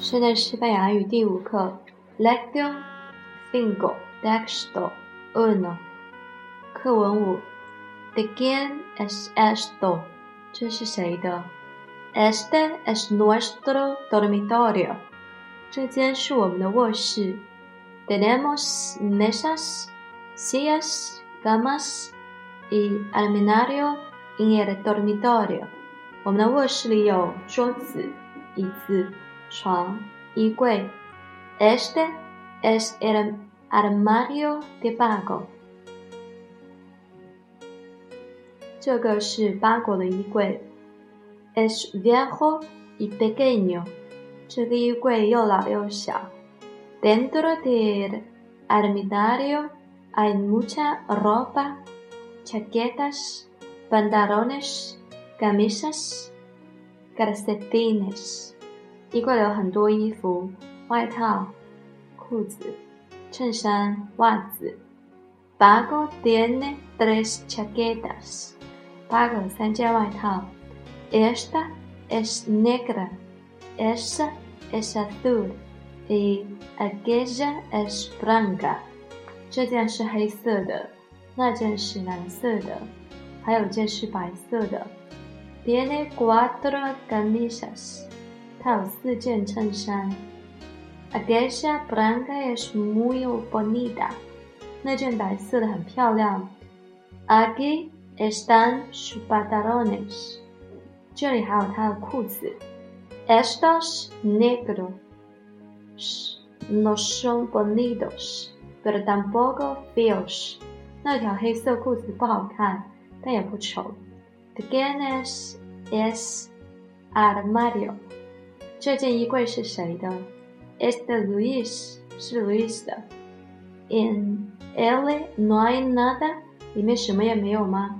现在西班牙语第五课，Lectio cinco texto uno。课文五，¿De quién es esto？这是谁的？Este es nuestro dormitorio。这间是我们的卧室。Tenemos mesas, sillas, camas y armario en el dormitorio。我们的卧室里有桌子、椅子。床、衣柜。Este es el armario de Pago。这个是巴果的衣柜。Es viejo y pequeño。这个衣柜又老又小。Dentro del armario hay mucha ropa, chaquetas, pantalones, camisas, calcetines。 衣柜里有很多衣服、外套、裤子、衬衫、袜子。Pago tiene tres chaquetas。Pago 三件外套。Esta es negra。Esa es azul。Y aquella es blanca。这件是黑色的，那件是蓝色的，还有件是白色的。Tiene cuatro camisas。他有四件衬衫。Aquella blanca es muy bonita。那件白色的很漂亮。Aquí están sus pantalones。这里还有他的裤子。Estos negros no son bonitos, pero tampoco feos。那条黑色裤子不好看，但也不丑。The ganas es armario。 这件衣柜是谁的？Este Luis 是 Luis 的。In él no hay nada，里面什么也没有吗？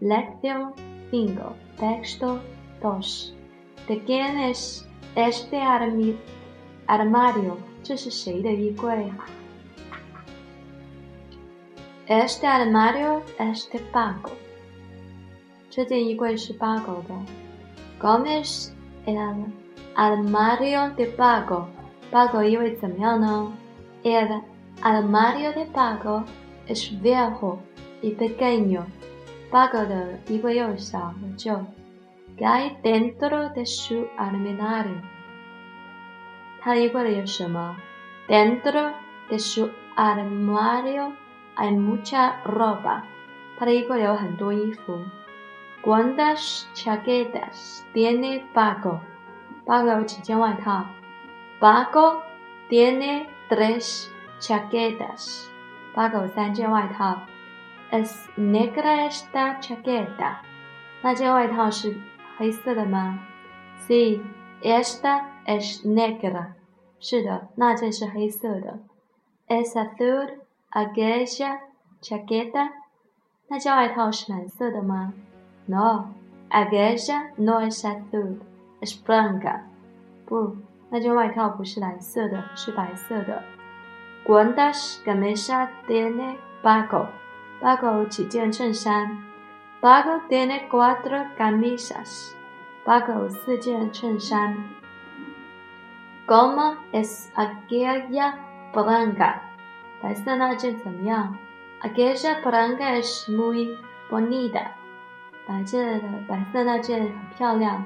Lección cinco, texto dos. ¿De quién es este armario？这是谁的衣柜？Este armario es de Paco。这件衣柜是八狗的。¿Cómo es el armario de Pago. Pago 因为怎么样呢？El armario de Pago es viejo y pequeño. Pago 的衣柜又小又旧。¿Qué hay dentro de su armario? 他的衣柜里有什么？Dentro de su armario hay mucha ropa. 他的衣柜里有很多衣服。¿Cuántas chaquetas tiene Pago? Pago 有几件外套。Pago tiene tres chaquetas。Pago 有三件外套。Es negra esta chaqueta。那件外套是黑色的吗？Sí, esta es negra。是的，那件是黑色的。Es azul aquella chaqueta。那件外套是蓝色的吗？No, aquella no es azul。Es blanca，不，那件外套不是蓝色的，是白色的。¿Cuántas camisas tiene Paco？Paco 有几件衬衫？Paco tiene cuatro camisas。Paco 四件衬衫。¿Cómo es aquella blanca？白色那件怎么样？Aquella blanca es muy bonita。白件的白色那件很漂亮。